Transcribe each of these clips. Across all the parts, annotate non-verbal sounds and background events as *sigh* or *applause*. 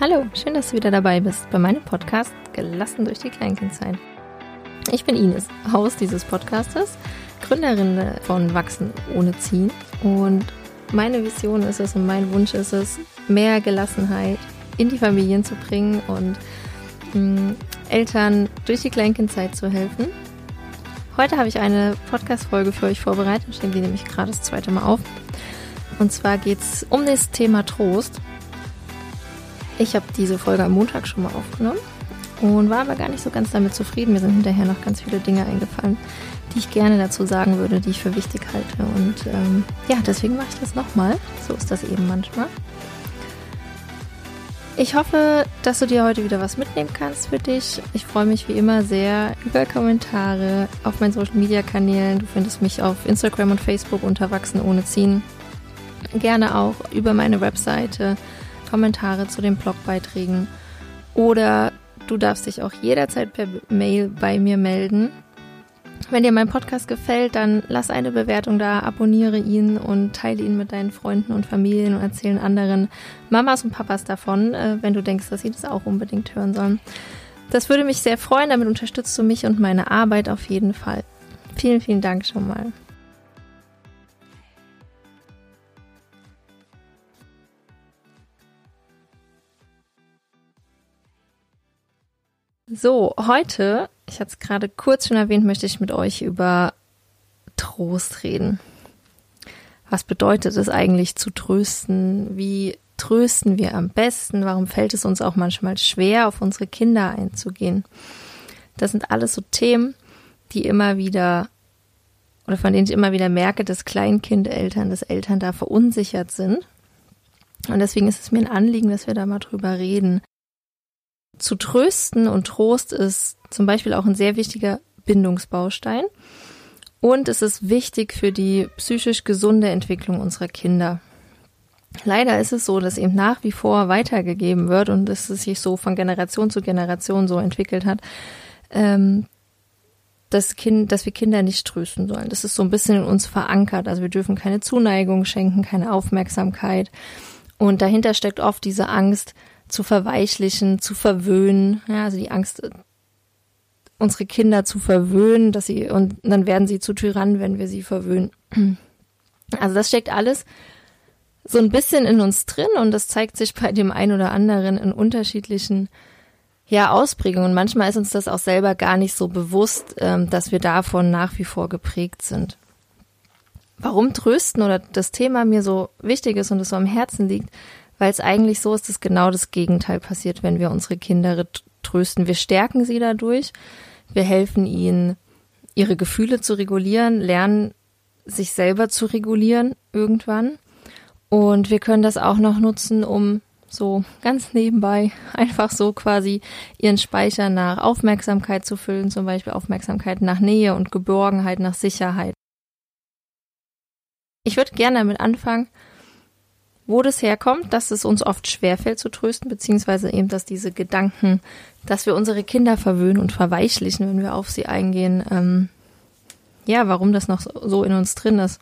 Hallo, schön, dass du wieder dabei bist bei meinem Podcast Gelassen durch die Kleinkindzeit. Ich bin Ines, Haus dieses Podcastes, Gründerin von Wachsen ohne Ziehen und meine Vision ist es und mein Wunsch ist es, mehr Gelassenheit in die Familien zu bringen und mh, mm, Eltern durch die Kleinkindzeit zu helfen. Heute habe ich eine Podcast-Folge für euch vorbereitet, nehme die nämlich gerade das zweite Mal auf. Und zwar geht es um das Thema Trost. Ich habe diese Folge am Montag schon mal aufgenommen und war aber gar nicht so ganz damit zufrieden. Mir sind hinterher noch ganz viele Dinge eingefallen, die ich gerne dazu sagen würde, die ich für wichtig halte. Und ähm, ja, deswegen mache ich das nochmal. So ist das eben manchmal. Ich hoffe, dass du dir heute wieder was mitnehmen kannst für dich. Ich freue mich wie immer sehr über Kommentare auf meinen Social Media Kanälen. Du findest mich auf Instagram und Facebook unter Wachsen ohne Ziehen. Gerne auch über meine Webseite Kommentare zu den Blogbeiträgen oder du darfst dich auch jederzeit per Mail bei mir melden. Wenn dir mein Podcast gefällt, dann lass eine Bewertung da, abonniere ihn und teile ihn mit deinen Freunden und Familien und erzähle anderen Mamas und Papas davon, äh, wenn du denkst, dass sie das auch unbedingt hören sollen. Das würde mich sehr freuen, damit unterstützt du mich und meine Arbeit auf jeden Fall. Vielen, vielen Dank schon mal. So, heute, ich hatte es gerade kurz schon erwähnt, möchte ich mit euch über Trost reden. Was bedeutet es eigentlich zu trösten? Wie trösten wir am besten? Warum fällt es uns auch manchmal schwer, auf unsere Kinder einzugehen? Das sind alles so Themen, die immer wieder oder von denen ich immer wieder merke, dass Kleinkindeltern, dass Eltern da verunsichert sind. Und deswegen ist es mir ein Anliegen, dass wir da mal drüber reden zu trösten und Trost ist zum Beispiel auch ein sehr wichtiger Bindungsbaustein. Und es ist wichtig für die psychisch gesunde Entwicklung unserer Kinder. Leider ist es so, dass eben nach wie vor weitergegeben wird und dass es sich so von Generation zu Generation so entwickelt hat, ähm, dass, kind, dass wir Kinder nicht trösten sollen. Das ist so ein bisschen in uns verankert. Also wir dürfen keine Zuneigung schenken, keine Aufmerksamkeit. Und dahinter steckt oft diese Angst, zu verweichlichen, zu verwöhnen. Ja, also die Angst, unsere Kinder zu verwöhnen, dass sie, und dann werden sie zu Tyrannen, wenn wir sie verwöhnen. *clears throat* Also das steckt alles so ein bisschen in uns drin und das zeigt sich bei dem einen oder anderen in unterschiedlichen ja, Ausprägungen. Manchmal ist uns das auch selber gar nicht so bewusst, ähm, dass wir davon nach wie vor geprägt sind. Warum Trösten oder das Thema mir so wichtig ist und es so am Herzen liegt, weil es eigentlich so ist, dass genau das Gegenteil passiert, wenn wir unsere Kinder trösten. Wir stärken sie dadurch, wir helfen ihnen, ihre Gefühle zu regulieren, lernen sich selber zu regulieren irgendwann. Und wir können das auch noch nutzen, um so ganz nebenbei *laughs* einfach so quasi ihren Speicher nach Aufmerksamkeit zu füllen, zum Beispiel Aufmerksamkeit nach Nähe und Geborgenheit, nach Sicherheit. Ich würde gerne damit anfangen, wo das herkommt, dass es uns oft schwerfällt zu trösten, beziehungsweise eben, dass diese Gedanken, dass wir unsere Kinder verwöhnen und verweichlichen, wenn wir auf sie eingehen, ähm, ja, warum das noch so in uns drin ist.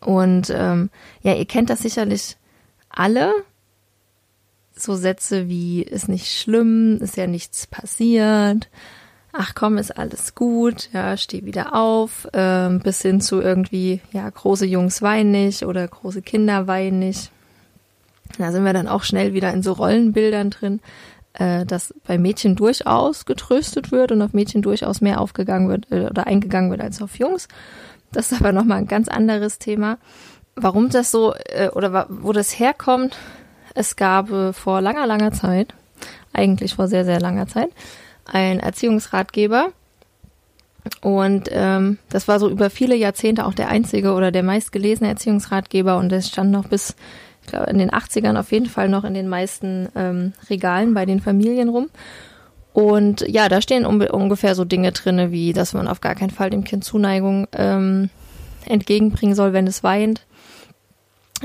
Und ähm, ja, ihr kennt das sicherlich alle. So Sätze wie ist nicht schlimm, ist ja nichts passiert, ach komm, ist alles gut, ja, steh wieder auf, ähm, bis hin zu irgendwie, ja, große Jungs weinen nicht oder große Kinder weinen nicht. Da sind wir dann auch schnell wieder in so Rollenbildern drin, äh, dass bei Mädchen durchaus getröstet wird und auf Mädchen durchaus mehr aufgegangen wird äh, oder eingegangen wird als auf Jungs. Das ist aber nochmal ein ganz anderes Thema. Warum das so äh, oder wo das herkommt, es gab äh, vor langer, langer Zeit, eigentlich vor sehr, sehr langer Zeit, ein Erziehungsratgeber. Und ähm, das war so über viele Jahrzehnte auch der einzige oder der meistgelesene Erziehungsratgeber und das stand noch bis, ich glaube, in den 80ern auf jeden Fall noch in den meisten ähm, Regalen bei den Familien rum. Und ja, da stehen um, ungefähr so Dinge drinne, wie dass man auf gar keinen Fall dem Kind Zuneigung ähm, entgegenbringen soll, wenn es weint.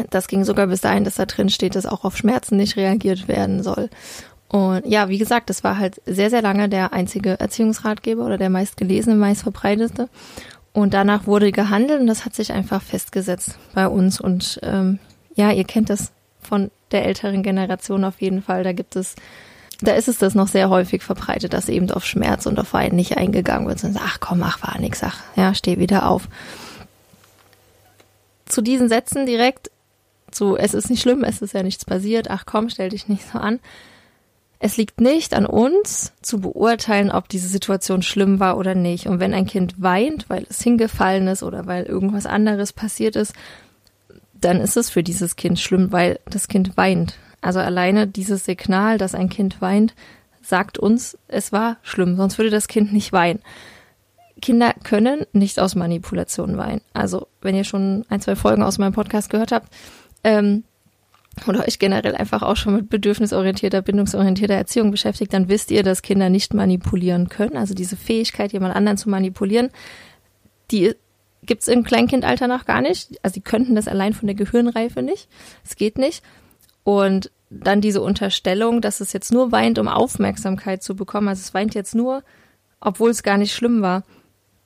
Das ging sogar bis dahin, dass da drin steht, dass auch auf Schmerzen nicht reagiert werden soll. Und ja, wie gesagt, das war halt sehr, sehr lange der einzige Erziehungsratgeber oder der meistgelesene, meistverbreitete. Und danach wurde gehandelt und das hat sich einfach festgesetzt bei uns. Und ähm, ja, ihr kennt das von der älteren Generation auf jeden Fall. Da gibt es, da ist es das noch sehr häufig verbreitet, dass eben auf Schmerz und auf Wein nicht eingegangen wird, sondern ach komm, ach war nix, ach, ja, steh wieder auf. Zu diesen Sätzen direkt, zu es ist nicht schlimm, es ist ja nichts passiert, ach komm, stell dich nicht so an. Es liegt nicht an uns zu beurteilen, ob diese Situation schlimm war oder nicht. Und wenn ein Kind weint, weil es hingefallen ist oder weil irgendwas anderes passiert ist, dann ist es für dieses Kind schlimm, weil das Kind weint. Also alleine dieses Signal, dass ein Kind weint, sagt uns, es war schlimm, sonst würde das Kind nicht weinen. Kinder können nicht aus Manipulation weinen. Also wenn ihr schon ein, zwei Folgen aus meinem Podcast gehört habt, ähm, oder euch generell einfach auch schon mit bedürfnisorientierter, bindungsorientierter Erziehung beschäftigt, dann wisst ihr, dass Kinder nicht manipulieren können. Also diese Fähigkeit, jemand anderen zu manipulieren, die gibt's im Kleinkindalter noch gar nicht. Also die könnten das allein von der Gehirnreife nicht. Es geht nicht. Und dann diese Unterstellung, dass es jetzt nur weint, um Aufmerksamkeit zu bekommen. Also es weint jetzt nur, obwohl es gar nicht schlimm war.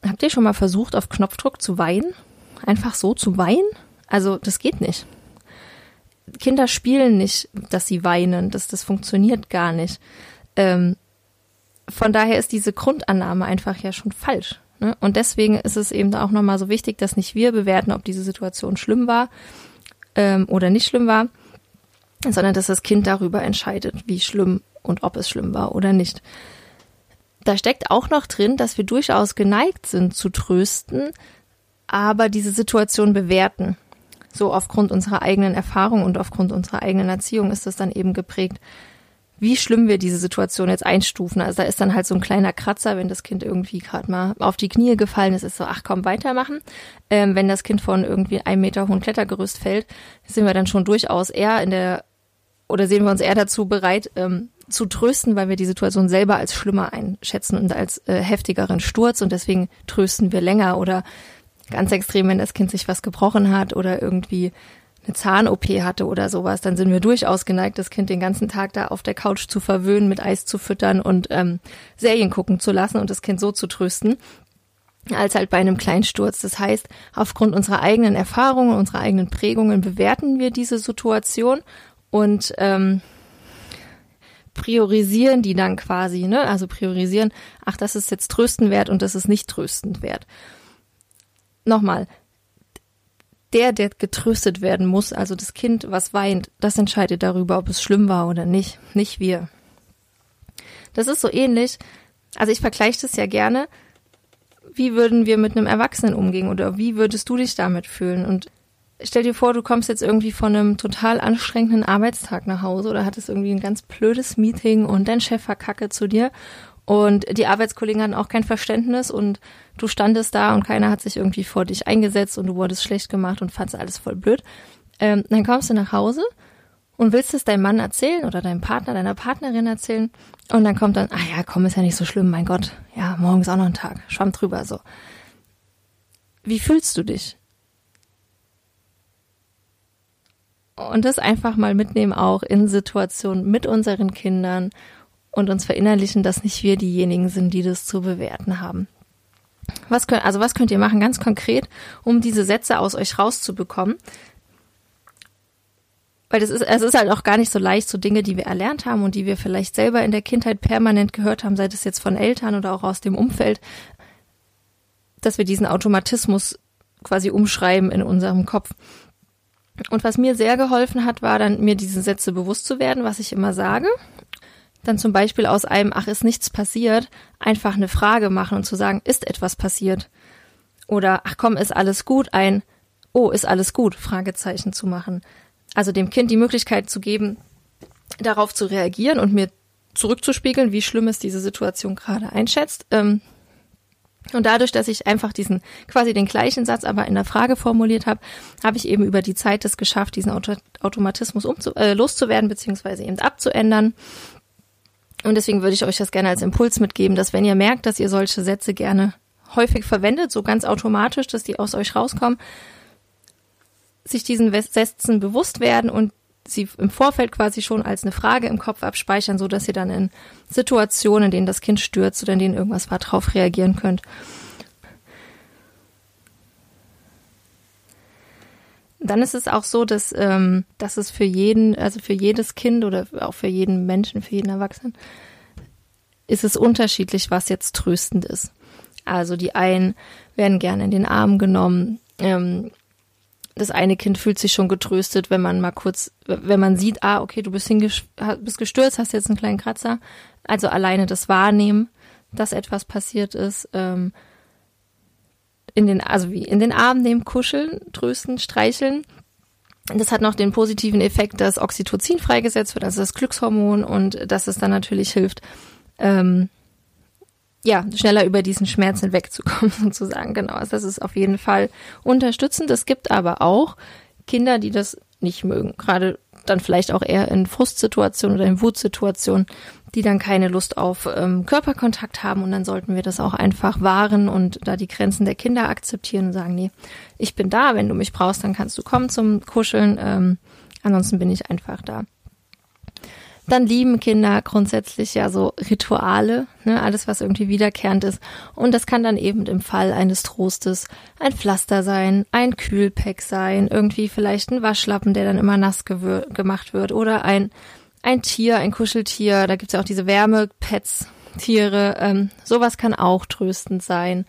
Habt ihr schon mal versucht, auf Knopfdruck zu weinen? Einfach so zu weinen? Also das geht nicht. Kinder spielen nicht, dass sie weinen. Das, das funktioniert gar nicht. Ähm, von daher ist diese Grundannahme einfach ja schon falsch. Ne? Und deswegen ist es eben auch nochmal so wichtig, dass nicht wir bewerten, ob diese Situation schlimm war ähm, oder nicht schlimm war, sondern dass das Kind darüber entscheidet, wie schlimm und ob es schlimm war oder nicht. Da steckt auch noch drin, dass wir durchaus geneigt sind zu trösten, aber diese Situation bewerten so aufgrund unserer eigenen Erfahrung und aufgrund unserer eigenen Erziehung ist das dann eben geprägt, wie schlimm wir diese Situation jetzt einstufen. Also da ist dann halt so ein kleiner Kratzer, wenn das Kind irgendwie gerade mal auf die Knie gefallen ist, ist so, ach komm, weitermachen. Ähm, wenn das Kind von irgendwie einem Meter hohen Klettergerüst fällt, sind wir dann schon durchaus eher in der, oder sehen wir uns eher dazu bereit, ähm, zu trösten, weil wir die Situation selber als schlimmer einschätzen und als äh, heftigeren Sturz und deswegen trösten wir länger oder ganz extrem, wenn das Kind sich was gebrochen hat oder irgendwie eine Zahn-OP hatte oder sowas, dann sind wir durchaus geneigt, das Kind den ganzen Tag da auf der Couch zu verwöhnen, mit Eis zu füttern und ähm, Serien gucken zu lassen und das Kind so zu trösten, als halt bei einem Kleinsturz. Das heißt, aufgrund unserer eigenen Erfahrungen, unserer eigenen Prägungen bewerten wir diese Situation und ähm, priorisieren die dann quasi, ne? Also priorisieren, ach, das ist jetzt trösten wert und das ist nicht tröstend wert nochmal, der, der getröstet werden muss, also das Kind, was weint, das entscheidet darüber, ob es schlimm war oder nicht, nicht wir. Das ist so ähnlich, also ich vergleiche das ja gerne, wie würden wir mit einem Erwachsenen umgehen oder wie würdest du dich damit fühlen? Und stell dir vor, du kommst jetzt irgendwie von einem total anstrengenden Arbeitstag nach Hause oder hattest irgendwie ein ganz blödes Meeting und dein Chef verkacke zu dir und die Arbeitskollegen hatten auch kein Verständnis und du standest da und keiner hat sich irgendwie vor dich eingesetzt und du wurdest schlecht gemacht und fandst alles voll blöd. Ähm, dann kommst du nach Hause und willst es deinem Mann erzählen oder deinem Partner, deiner Partnerin erzählen und dann kommt dann, ah ja, komm, ist ja nicht so schlimm, mein Gott, ja, morgen ist auch noch ein Tag, schwamm drüber so. Wie fühlst du dich? Und das einfach mal mitnehmen auch in Situationen mit unseren Kindern und uns verinnerlichen, dass nicht wir diejenigen sind, die das zu bewerten haben. Was könnt, also was könnt ihr machen, ganz konkret, um diese Sätze aus euch rauszubekommen? Weil das ist, es ist halt auch gar nicht so leicht, so Dinge, die wir erlernt haben und die wir vielleicht selber in der Kindheit permanent gehört haben, sei es jetzt von Eltern oder auch aus dem Umfeld, dass wir diesen Automatismus quasi umschreiben in unserem Kopf. Und was mir sehr geholfen hat, war dann, mir diese Sätze bewusst zu werden, was ich immer sage dann zum Beispiel aus einem Ach ist nichts passiert einfach eine Frage machen und zu sagen, ist etwas passiert? Oder Ach komm, ist alles gut? Ein Oh, ist alles gut? Fragezeichen zu machen. Also dem Kind die Möglichkeit zu geben, darauf zu reagieren und mir zurückzuspiegeln, wie schlimm es diese Situation gerade einschätzt. Ähm, und dadurch, dass ich einfach diesen quasi den gleichen Satz aber in der Frage formuliert habe, habe ich eben über die Zeit es geschafft, diesen Auto Automatismus umzu äh, loszuwerden beziehungsweise eben abzuändern und deswegen würde ich euch das gerne als Impuls mitgeben, dass wenn ihr merkt, dass ihr solche Sätze gerne häufig verwendet, so ganz automatisch, dass die aus euch rauskommen, sich diesen Sätzen bewusst werden und sie im Vorfeld quasi schon als eine Frage im Kopf abspeichern, so dass ihr dann in Situationen, in denen das Kind stürzt oder in denen irgendwas war, drauf reagieren könnt. Dann ist es auch so, dass, ähm, dass es für jeden, also für jedes Kind oder auch für jeden Menschen, für jeden Erwachsenen, ist es unterschiedlich, was jetzt tröstend ist. Also die einen werden gerne in den Arm genommen. Ähm, das eine Kind fühlt sich schon getröstet, wenn man mal kurz, wenn man sieht, ah, okay, du bist, bist gestürzt, hast jetzt einen kleinen Kratzer. Also alleine das Wahrnehmen, dass etwas passiert ist. Ähm, in den, also wie in den Arm nehmen, kuscheln, trösten, streicheln. Das hat noch den positiven Effekt, dass Oxytocin freigesetzt wird, also das Glückshormon, und dass es dann natürlich hilft, ähm, ja, schneller über diesen Schmerz hinwegzukommen, *laughs* sozusagen. Genau. Also das ist auf jeden Fall unterstützend. Es gibt aber auch Kinder, die das nicht mögen. Gerade dann vielleicht auch eher in Frustsituationen oder in Wutsituationen, die dann keine Lust auf ähm, Körperkontakt haben und dann sollten wir das auch einfach wahren und da die Grenzen der Kinder akzeptieren und sagen, nee, ich bin da, wenn du mich brauchst, dann kannst du kommen zum Kuscheln, ähm, ansonsten bin ich einfach da. Dann lieben Kinder grundsätzlich ja so Rituale, ne, alles was irgendwie wiederkehrend ist. Und das kann dann eben im Fall eines Trostes ein Pflaster sein, ein Kühlpack sein, irgendwie vielleicht ein Waschlappen, der dann immer nass gemacht wird oder ein ein Tier, ein Kuscheltier, da gibt's ja auch diese Wärmepads, Tiere, ähm, sowas kann auch tröstend sein.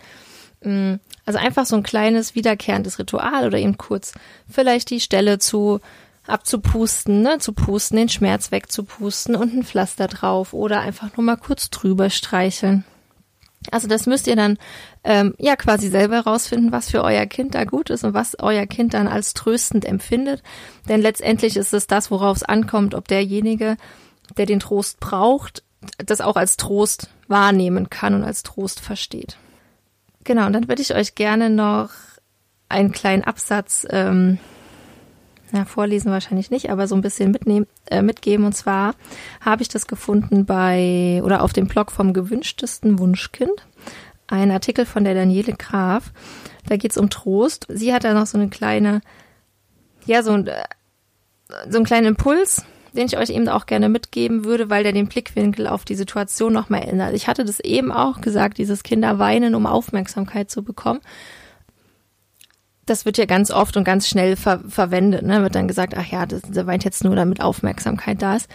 Mm, also einfach so ein kleines wiederkehrendes Ritual oder eben kurz vielleicht die Stelle zu abzupusten, ne, zu pusten, den Schmerz wegzupusten und ein Pflaster drauf oder einfach nur mal kurz drüber streicheln. Also das müsst ihr dann ähm, ja quasi selber rausfinden, was für euer Kind da gut ist und was euer Kind dann als tröstend empfindet. Denn letztendlich ist es das, worauf es ankommt, ob derjenige, der den Trost braucht, das auch als Trost wahrnehmen kann und als Trost versteht. Genau, und dann würde ich euch gerne noch einen kleinen Absatz ähm, na, vorlesen wahrscheinlich nicht, aber so ein bisschen mitnehmen, äh, mitgeben. Und zwar habe ich das gefunden bei oder auf dem Blog vom gewünschtesten Wunschkind. Ein Artikel von der Daniele Graf. Da geht es um Trost. Sie hat da noch so eine kleine, ja, so, ein, äh, so einen kleinen Impuls, den ich euch eben auch gerne mitgeben würde, weil der den Blickwinkel auf die Situation nochmal ändert. Ich hatte das eben auch gesagt, dieses Kinder weinen, um Aufmerksamkeit zu bekommen das wird ja ganz oft und ganz schnell ver verwendet. Ne? Wird dann gesagt, ach ja, der weint jetzt nur, damit Aufmerksamkeit da ist.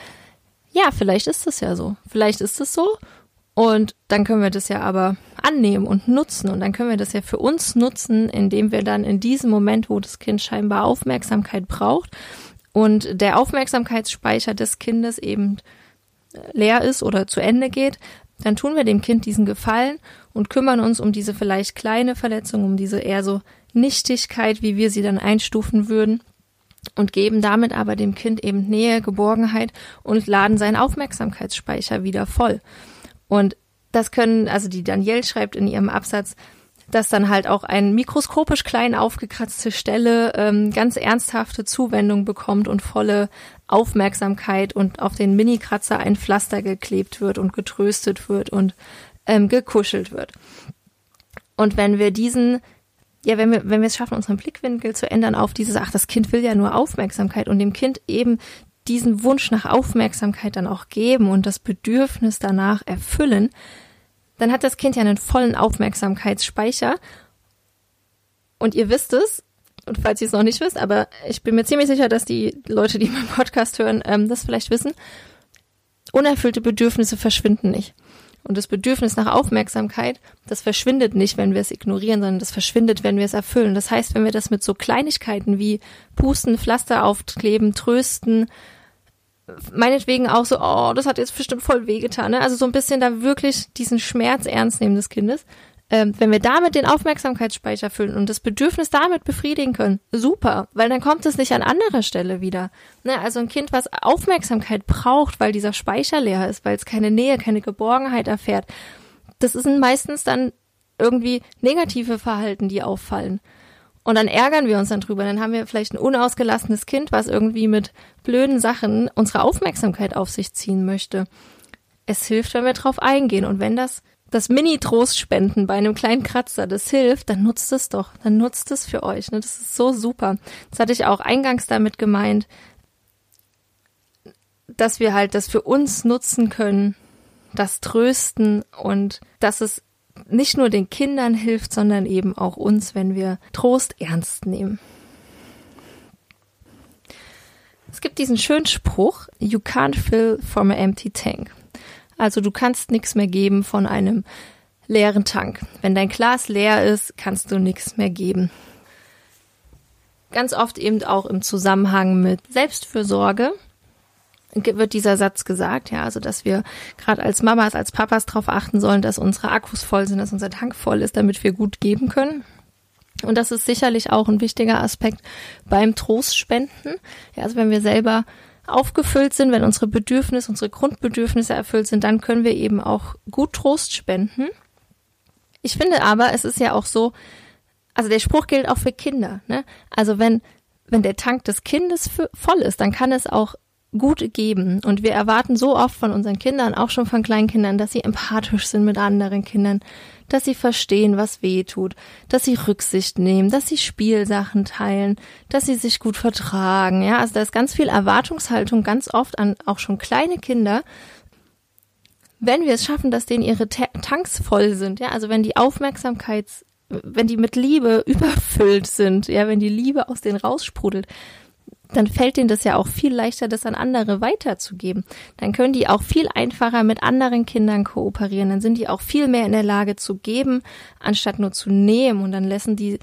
Ja, vielleicht ist das ja so. Vielleicht ist es so. Und dann können wir das ja aber annehmen und nutzen. Und dann können wir das ja für uns nutzen, indem wir dann in diesem Moment, wo das Kind scheinbar Aufmerksamkeit braucht und der Aufmerksamkeitsspeicher des Kindes eben äh, leer ist oder zu Ende geht, dann tun wir dem Kind diesen Gefallen und kümmern uns um diese vielleicht kleine Verletzung, um diese eher so Nichtigkeit, wie wir sie dann einstufen würden und geben damit aber dem Kind eben Nähe, Geborgenheit und laden seinen Aufmerksamkeitsspeicher wieder voll. Und das können, also die Danielle schreibt in ihrem Absatz, dass dann halt auch eine mikroskopisch klein aufgekratzte Stelle ähm, ganz ernsthafte Zuwendung bekommt und volle Aufmerksamkeit und auf den Mini-Kratzer ein Pflaster geklebt wird und getröstet wird und ähm, gekuschelt wird. Und wenn wir diesen ja, wenn wir, wenn wir es schaffen, unseren Blickwinkel zu ändern auf dieses, ach, das Kind will ja nur Aufmerksamkeit und dem Kind eben diesen Wunsch nach Aufmerksamkeit dann auch geben und das Bedürfnis danach erfüllen, dann hat das Kind ja einen vollen Aufmerksamkeitsspeicher. Und ihr wisst es, und falls ihr es noch nicht wisst, aber ich bin mir ziemlich sicher, dass die Leute, die meinen Podcast hören, ähm, das vielleicht wissen, unerfüllte Bedürfnisse verschwinden nicht. Und das Bedürfnis nach Aufmerksamkeit, das verschwindet nicht, wenn wir es ignorieren, sondern das verschwindet, wenn wir es erfüllen. Das heißt, wenn wir das mit so Kleinigkeiten wie Pusten, Pflaster aufkleben, trösten, meinetwegen auch so, oh, das hat jetzt bestimmt voll wehgetan, ne? Also so ein bisschen da wirklich diesen Schmerz ernst nehmen des Kindes, ähm, wenn wir damit den Aufmerksamkeitsspeicher füllen und das Bedürfnis damit befriedigen können, super, weil dann kommt es nicht an anderer Stelle wieder. Ne, also ein Kind, was Aufmerksamkeit braucht, weil dieser Speicher leer ist, weil es keine Nähe, keine Geborgenheit erfährt, das sind meistens dann irgendwie negative Verhalten, die auffallen. Und dann ärgern wir uns dann drüber. Dann haben wir vielleicht ein unausgelassenes Kind, was irgendwie mit blöden Sachen unsere Aufmerksamkeit auf sich ziehen möchte. Es hilft, wenn wir drauf eingehen. Und wenn das das Mini-Trost spenden bei einem kleinen Kratzer, das hilft, dann nutzt es doch. Dann nutzt es für euch. Ne? Das ist so super. Das hatte ich auch eingangs damit gemeint, dass wir halt das für uns nutzen können, das Trösten und dass es nicht nur den Kindern hilft, sondern eben auch uns, wenn wir Trost ernst nehmen. gibt diesen schönen Spruch, you can't fill from an empty tank. Also du kannst nichts mehr geben von einem leeren Tank. Wenn dein Glas leer ist, kannst du nichts mehr geben. Ganz oft eben auch im Zusammenhang mit Selbstfürsorge wird dieser Satz gesagt, ja, also dass wir gerade als Mamas, als Papas darauf achten sollen, dass unsere Akkus voll sind, dass unser Tank voll ist, damit wir gut geben können. Und das ist sicherlich auch ein wichtiger Aspekt beim Trostspenden. Ja, also wenn wir selber aufgefüllt sind, wenn unsere Bedürfnisse, unsere Grundbedürfnisse erfüllt sind, dann können wir eben auch gut Trost spenden. Ich finde aber, es ist ja auch so, also der Spruch gilt auch für Kinder. Ne? Also wenn, wenn der Tank des Kindes voll ist, dann kann es auch gut geben. Und wir erwarten so oft von unseren Kindern, auch schon von Kleinkindern, dass sie empathisch sind mit anderen Kindern, dass sie verstehen, was weh tut, dass sie Rücksicht nehmen, dass sie Spielsachen teilen, dass sie sich gut vertragen. Ja, also da ist ganz viel Erwartungshaltung ganz oft an auch schon kleine Kinder. Wenn wir es schaffen, dass denen ihre Tanks voll sind, ja, also wenn die Aufmerksamkeits, wenn die mit Liebe *laughs* überfüllt sind, ja, wenn die Liebe aus denen raussprudelt, dann fällt denen das ja auch viel leichter, das an andere weiterzugeben. Dann können die auch viel einfacher mit anderen Kindern kooperieren. Dann sind die auch viel mehr in der Lage zu geben, anstatt nur zu nehmen. Und dann lassen die,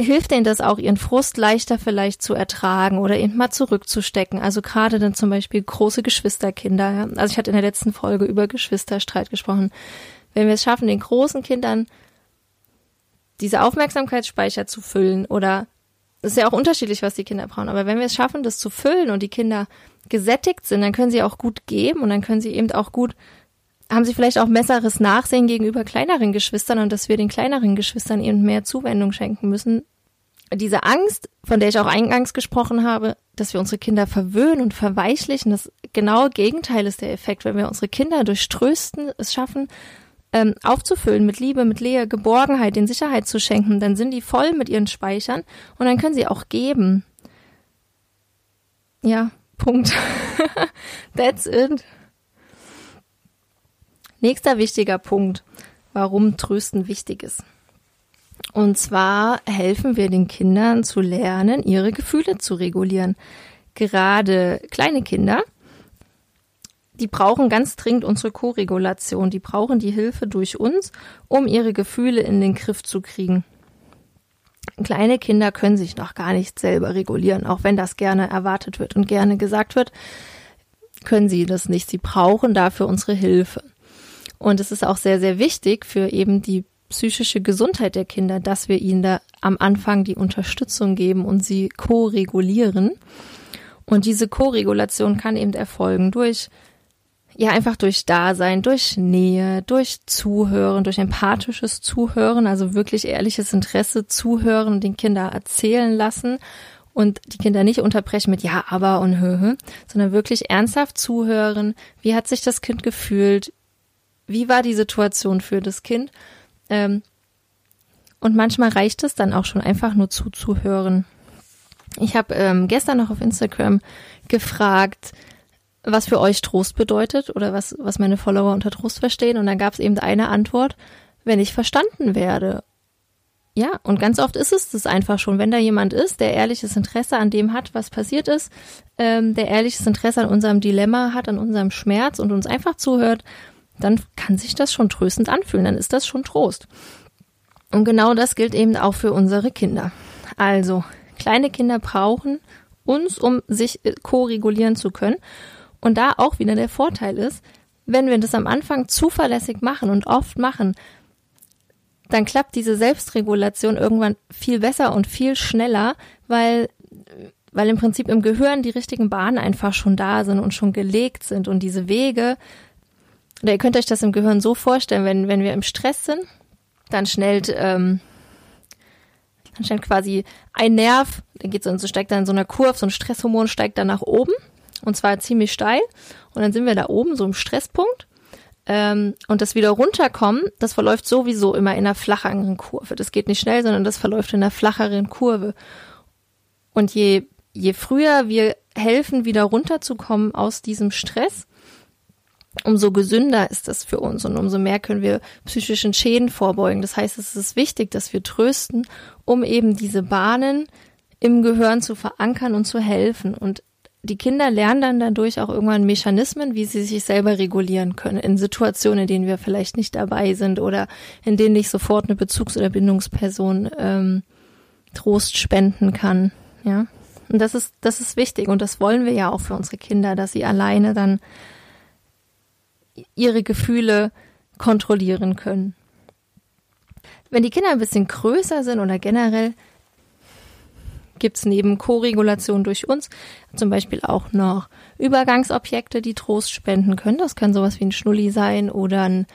hilft denen das auch, ihren Frust leichter vielleicht zu ertragen oder eben mal zurückzustecken. Also gerade dann zum Beispiel große Geschwisterkinder. Also ich hatte in der letzten Folge über Geschwisterstreit gesprochen. Wenn wir es schaffen, den großen Kindern diese Aufmerksamkeitsspeicher zu füllen oder ist ja auch unterschiedlich, was die Kinder brauchen. Aber wenn wir es schaffen, das zu füllen und die Kinder gesättigt sind, dann können sie auch gut geben und dann können sie eben auch gut, haben sie vielleicht auch besseres Nachsehen gegenüber kleineren Geschwistern und dass wir den kleineren Geschwistern eben mehr Zuwendung schenken müssen. Diese Angst, von der ich auch eingangs gesprochen habe, dass wir unsere Kinder verwöhnen und verweichlichen, das genaue Gegenteil ist der Effekt. Wenn wir unsere Kinder durch Trösten es schaffen, ähm, aufzufüllen mit Liebe, mit Lehe, Geborgenheit, den Sicherheit zu schenken, dann sind die voll mit ihren Speichern und dann können sie auch geben. Ja, Punkt. *laughs* That's it. Nächster wichtiger Punkt, warum Trösten wichtig ist. Und zwar helfen wir den Kindern zu lernen, ihre Gefühle zu regulieren. Gerade kleine Kinder die brauchen ganz dringend unsere Koregulation. Die brauchen die Hilfe durch uns, um ihre Gefühle in den Griff zu kriegen. Kleine Kinder können sich noch gar nicht selber regulieren, auch wenn das gerne erwartet wird und gerne gesagt wird, können sie das nicht. Sie brauchen dafür unsere Hilfe. Und es ist auch sehr, sehr wichtig für eben die psychische Gesundheit der Kinder, dass wir ihnen da am Anfang die Unterstützung geben und sie ko-regulieren. Und diese Koregulation kann eben erfolgen durch ja einfach durch Dasein, durch Nähe, durch Zuhören, durch empathisches Zuhören, also wirklich ehrliches Interesse zuhören, den Kinder erzählen lassen und die Kinder nicht unterbrechen mit ja, aber und höhe, sondern wirklich ernsthaft zuhören. Wie hat sich das Kind gefühlt? Wie war die Situation für das Kind? Ähm, und manchmal reicht es dann auch schon einfach nur zuzuhören. Ich habe ähm, gestern noch auf Instagram gefragt, was für euch Trost bedeutet oder was, was meine Follower unter Trost verstehen. Und dann gab es eben eine Antwort, wenn ich verstanden werde. Ja, und ganz oft ist es das einfach schon, wenn da jemand ist, der ehrliches Interesse an dem hat, was passiert ist, ähm, der ehrliches Interesse an unserem Dilemma hat, an unserem Schmerz und uns einfach zuhört, dann kann sich das schon tröstend anfühlen, dann ist das schon Trost. Und genau das gilt eben auch für unsere Kinder. Also, kleine Kinder brauchen uns, um sich äh, ko-regulieren zu können. Und da auch wieder der Vorteil ist, wenn wir das am Anfang zuverlässig machen und oft machen, dann klappt diese Selbstregulation irgendwann viel besser und viel schneller, weil, weil im Prinzip im Gehirn die richtigen Bahnen einfach schon da sind und schon gelegt sind und diese Wege, oder ihr könnt euch das im Gehirn so vorstellen, wenn, wenn wir im Stress sind, dann schnellt, ähm, dann schnellt quasi ein Nerv, der geht so, so steigt dann in so einer Kurve, so ein Stresshormon steigt dann nach oben und zwar ziemlich steil. Und dann sind wir da oben, so im Stresspunkt. Ähm, und das wieder runterkommen, das verläuft sowieso immer in einer flacheren Kurve. Das geht nicht schnell, sondern das verläuft in einer flacheren Kurve. Und je, je früher wir helfen, wieder runterzukommen aus diesem Stress, umso gesünder ist das für uns und umso mehr können wir psychischen Schäden vorbeugen. Das heißt, es ist wichtig, dass wir trösten, um eben diese Bahnen im Gehirn zu verankern und zu helfen. Und die Kinder lernen dann dadurch auch irgendwann Mechanismen, wie sie sich selber regulieren können in Situationen, in denen wir vielleicht nicht dabei sind oder in denen nicht sofort eine Bezugs- oder Bindungsperson ähm, Trost spenden kann. Ja, und das ist das ist wichtig und das wollen wir ja auch für unsere Kinder, dass sie alleine dann ihre Gefühle kontrollieren können. Wenn die Kinder ein bisschen größer sind oder generell gibt es neben Koregulation durch uns zum Beispiel auch noch Übergangsobjekte, die Trost spenden können. Das kann sowas wie ein Schnulli sein oder ein,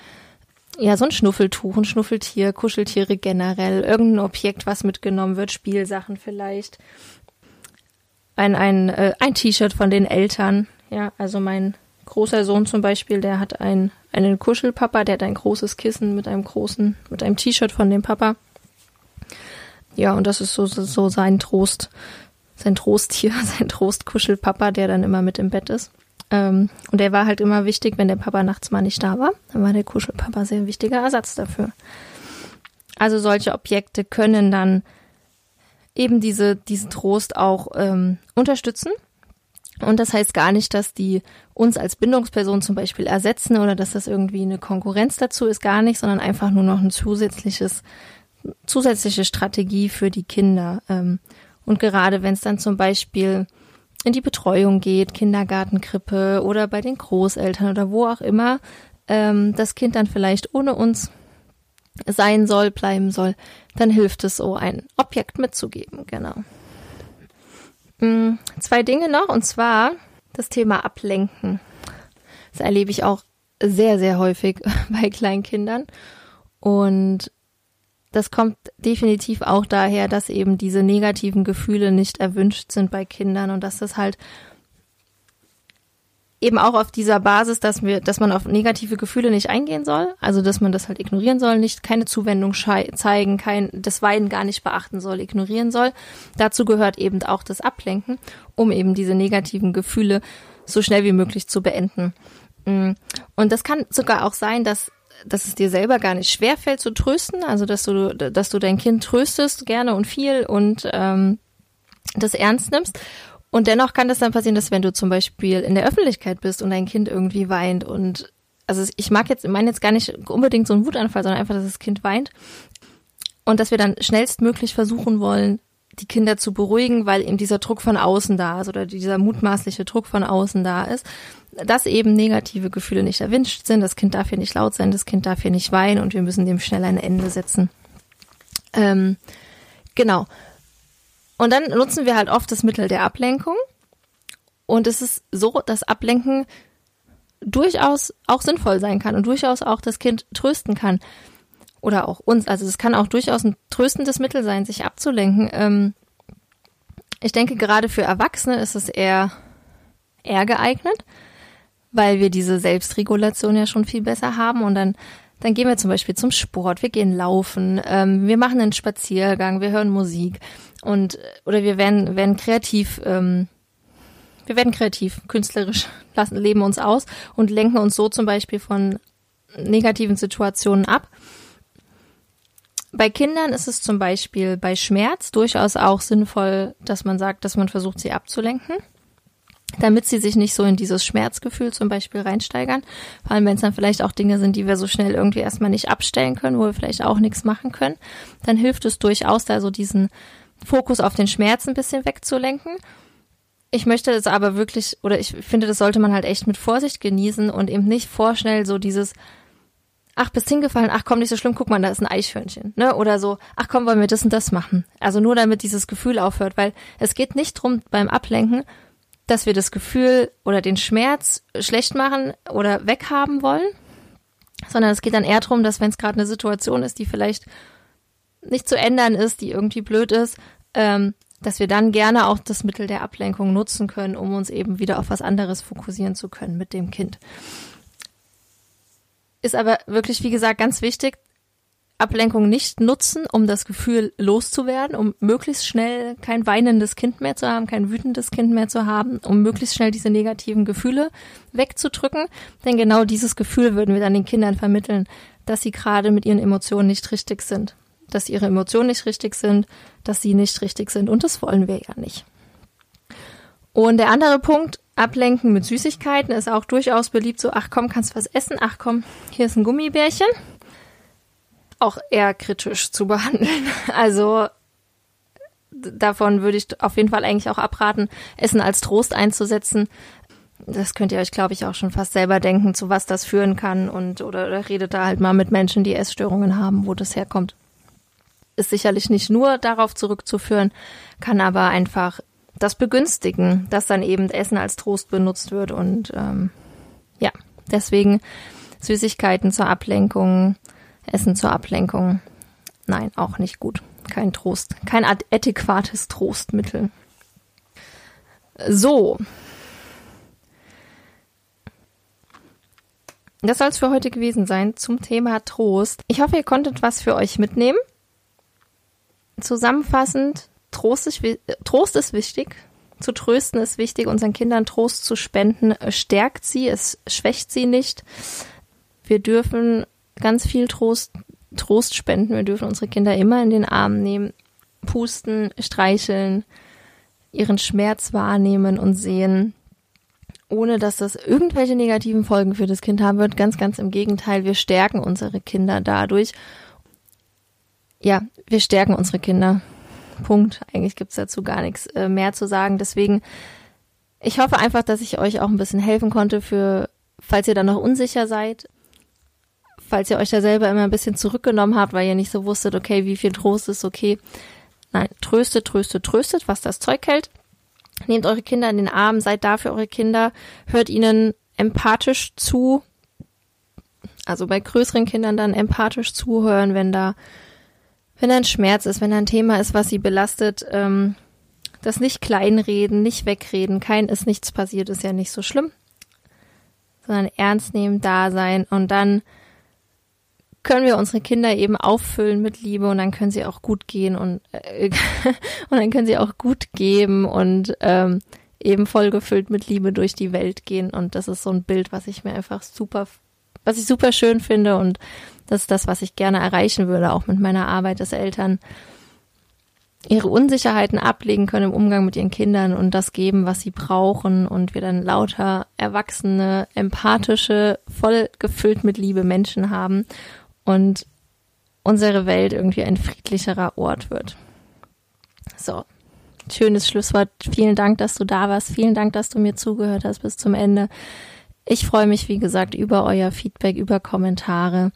ja, so ein Schnuffeltuch, ein Schnuffeltier, Kuscheltiere generell, irgendein Objekt, was mitgenommen wird, Spielsachen vielleicht. Ein, ein, äh, ein T-Shirt von den Eltern. Ja, also mein großer Sohn zum Beispiel, der hat ein, einen Kuschelpapa, der hat ein großes Kissen mit einem großen, mit einem T-Shirt von dem Papa. Ja, und das ist so, so sein Trost, sein Trosttier, *laughs* sein Trostkuschelpapa, der dann immer mit im Bett ist. Ähm, und der war halt immer wichtig, wenn der Papa nachts mal nicht da war. Dann war der Kuschelpapa sehr wichtiger Ersatz dafür. Also solche Objekte können dann eben diese, diesen Trost auch ähm, unterstützen. Und das heißt gar nicht, dass die uns als Bindungsperson zum Beispiel ersetzen oder dass das irgendwie eine Konkurrenz dazu ist, gar nicht, sondern einfach nur noch ein zusätzliches zusätzliche Strategie für die Kinder. Ähm, und gerade wenn es dann zum Beispiel in die Betreuung geht, Kindergarten, Krippe oder bei den Großeltern oder wo auch immer, ähm, das Kind dann vielleicht ohne uns sein soll, bleiben soll, dann hilft es so, ein Objekt mitzugeben, genau. Mm, zwei Dinge noch, und zwar das Thema Ablenken. Das erlebe ich auch sehr, sehr häufig *laughs* bei Kleinkindern. Und das kommt definitiv auch daher, dass eben diese negativen Gefühle nicht erwünscht sind bei Kindern und dass das halt eben auch auf dieser Basis, dass wir, dass man auf negative Gefühle nicht eingehen soll, also dass man das halt ignorieren soll, nicht keine Zuwendung zeigen, kein das Weinen gar nicht beachten soll, ignorieren soll. Dazu gehört eben auch das Ablenken, um eben diese negativen Gefühle so schnell wie möglich zu beenden. Mm. Und das kann sogar auch sein, dass dass es dir selber gar nicht schwerfällt zu trösten, also dass du, dass du dein Kind tröstest gerne und viel und ähm, das ernst nimmst. Und dennoch kann das dann passieren, dass wenn du zum Beispiel in der Öffentlichkeit bist und dein Kind irgendwie weint und also ich mag jetzt, meine jetzt gar nicht unbedingt so einen Wutanfall, sondern einfach, dass das Kind weint und dass wir dann schnellstmöglich versuchen wollen, die Kinder zu beruhigen, weil eben dieser Druck von außen da ist oder dieser mutmaßliche Druck von außen da ist dass eben negative Gefühle nicht erwünscht sind. Das Kind darf hier nicht laut sein, das Kind darf hier nicht weinen und wir müssen dem schnell ein Ende setzen. Ähm, genau. Und dann nutzen wir halt oft das Mittel der Ablenkung. Und es ist so, dass Ablenken durchaus auch sinnvoll sein kann und durchaus auch das Kind trösten kann. Oder auch uns. Also es kann auch durchaus ein tröstendes Mittel sein, sich abzulenken. Ähm, ich denke, gerade für Erwachsene ist es eher, eher geeignet weil wir diese Selbstregulation ja schon viel besser haben und dann dann gehen wir zum Beispiel zum Sport, wir gehen laufen, ähm, wir machen einen Spaziergang, wir hören Musik und oder wir werden werden kreativ, ähm, wir werden kreativ, künstlerisch, *laughs* lassen, leben uns aus und lenken uns so zum Beispiel von negativen Situationen ab. Bei Kindern ist es zum Beispiel bei Schmerz durchaus auch sinnvoll, dass man sagt, dass man versucht, sie abzulenken damit sie sich nicht so in dieses Schmerzgefühl zum Beispiel reinsteigern. Vor allem, wenn es dann vielleicht auch Dinge sind, die wir so schnell irgendwie erstmal nicht abstellen können, wo wir vielleicht auch nichts machen können, dann hilft es durchaus, da so diesen Fokus auf den Schmerz ein bisschen wegzulenken. Ich möchte das aber wirklich, oder ich finde, das sollte man halt echt mit Vorsicht genießen und eben nicht vorschnell so dieses, ach, bist hingefallen, ach komm, nicht so schlimm, guck mal, da ist ein Eichhörnchen, ne? Oder so, ach komm, wollen wir das und das machen. Also nur damit dieses Gefühl aufhört, weil es geht nicht drum beim Ablenken, dass wir das Gefühl oder den Schmerz schlecht machen oder weghaben wollen, sondern es geht dann eher darum, dass wenn es gerade eine Situation ist, die vielleicht nicht zu ändern ist, die irgendwie blöd ist, ähm, dass wir dann gerne auch das Mittel der Ablenkung nutzen können, um uns eben wieder auf was anderes fokussieren zu können mit dem Kind. Ist aber wirklich, wie gesagt, ganz wichtig, Ablenkung nicht nutzen, um das Gefühl loszuwerden, um möglichst schnell kein weinendes Kind mehr zu haben, kein wütendes Kind mehr zu haben, um möglichst schnell diese negativen Gefühle wegzudrücken. Denn genau dieses Gefühl würden wir dann den Kindern vermitteln, dass sie gerade mit ihren Emotionen nicht richtig sind, dass ihre Emotionen nicht richtig sind, dass sie nicht richtig sind und das wollen wir ja nicht. Und der andere Punkt, Ablenken mit Süßigkeiten, ist auch durchaus beliebt. So, ach komm, kannst du was essen? Ach komm, hier ist ein Gummibärchen. Auch eher kritisch zu behandeln. *laughs* Also davon würde ich auf jeden Fall eigentlich auch abraten, Essen als Trost einzusetzen. Das könnt ihr euch, glaube ich, auch schon fast selber denken, zu was das führen kann und oder, oder redet da halt mal mit Menschen, die Essstörungen haben, wo das herkommt. Ist sicherlich nicht nur darauf zurückzuführen, kann aber einfach das begünstigen, dass dann eben Essen als Trost benutzt wird und ähm, ja, deswegen Süßigkeiten zur Ablenkung, Essen zur Ablenkung, nein, auch nicht gut kein Trost, kein adäquates Trostmittel. So. Das soll es für heute gewesen sein zum Thema Trost. Ich hoffe, ihr konntet was für euch mitnehmen. Zusammenfassend, Trost ist, Trost ist wichtig. Zu trösten ist wichtig, unseren Kindern Trost zu spenden, stärkt sie, es schwächt sie nicht. Wir dürfen ganz viel Trost Trost spenden. Wir dürfen unsere Kinder immer in den Arm nehmen, pusten, streicheln, ihren Schmerz wahrnehmen und sehen, ohne dass das irgendwelche negativen Folgen für das Kind haben wird. Ganz, ganz im Gegenteil, wir stärken unsere Kinder dadurch. Ja, wir stärken unsere Kinder. Punkt. Eigentlich gibt's dazu gar nichts äh, mehr zu sagen. Deswegen, ich hoffe einfach, dass ich euch auch ein bisschen helfen konnte für, falls ihr da noch unsicher seid, falls ihr euch da selber immer ein bisschen zurückgenommen habt, weil ihr nicht so wusstet, okay, wie viel Trost ist okay. Nein, tröstet, tröstet, tröstet, was das Zeug hält. Nehmt eure Kinder in den Arm, seid da für eure Kinder, hört ihnen empathisch zu. Also bei größeren Kindern dann empathisch zuhören, wenn da, wenn da ein Schmerz ist, wenn da ein Thema ist, was sie belastet. Ähm, das nicht kleinreden, nicht wegreden, kein ist nichts passiert, ist ja nicht so schlimm. Sondern ernst nehmen, da sein und dann können wir unsere Kinder eben auffüllen mit Liebe und dann können sie auch gut gehen und, äh, *laughs* und dann können sie auch gut geben und ähm, eben vollgefüllt mit Liebe durch die Welt gehen. Und das ist so ein Bild, was ich mir einfach super, was ich super schön finde und das ist das, was ich gerne erreichen würde, auch mit meiner Arbeit, dass Eltern ihre Unsicherheiten ablegen können im Umgang mit ihren Kindern und das geben, was sie brauchen und wir dann lauter erwachsene, empathische, voll gefüllt mit Liebe Menschen haben und unsere Welt irgendwie ein friedlicherer Ort wird. So, schönes Schlusswort. Vielen Dank, dass du da warst. Vielen Dank, dass du mir zugehört hast bis zum Ende. Ich freue mich, wie gesagt, über euer Feedback, über Kommentare.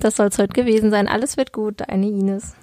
Das soll es heute gewesen sein. Alles wird gut. Deine Ines.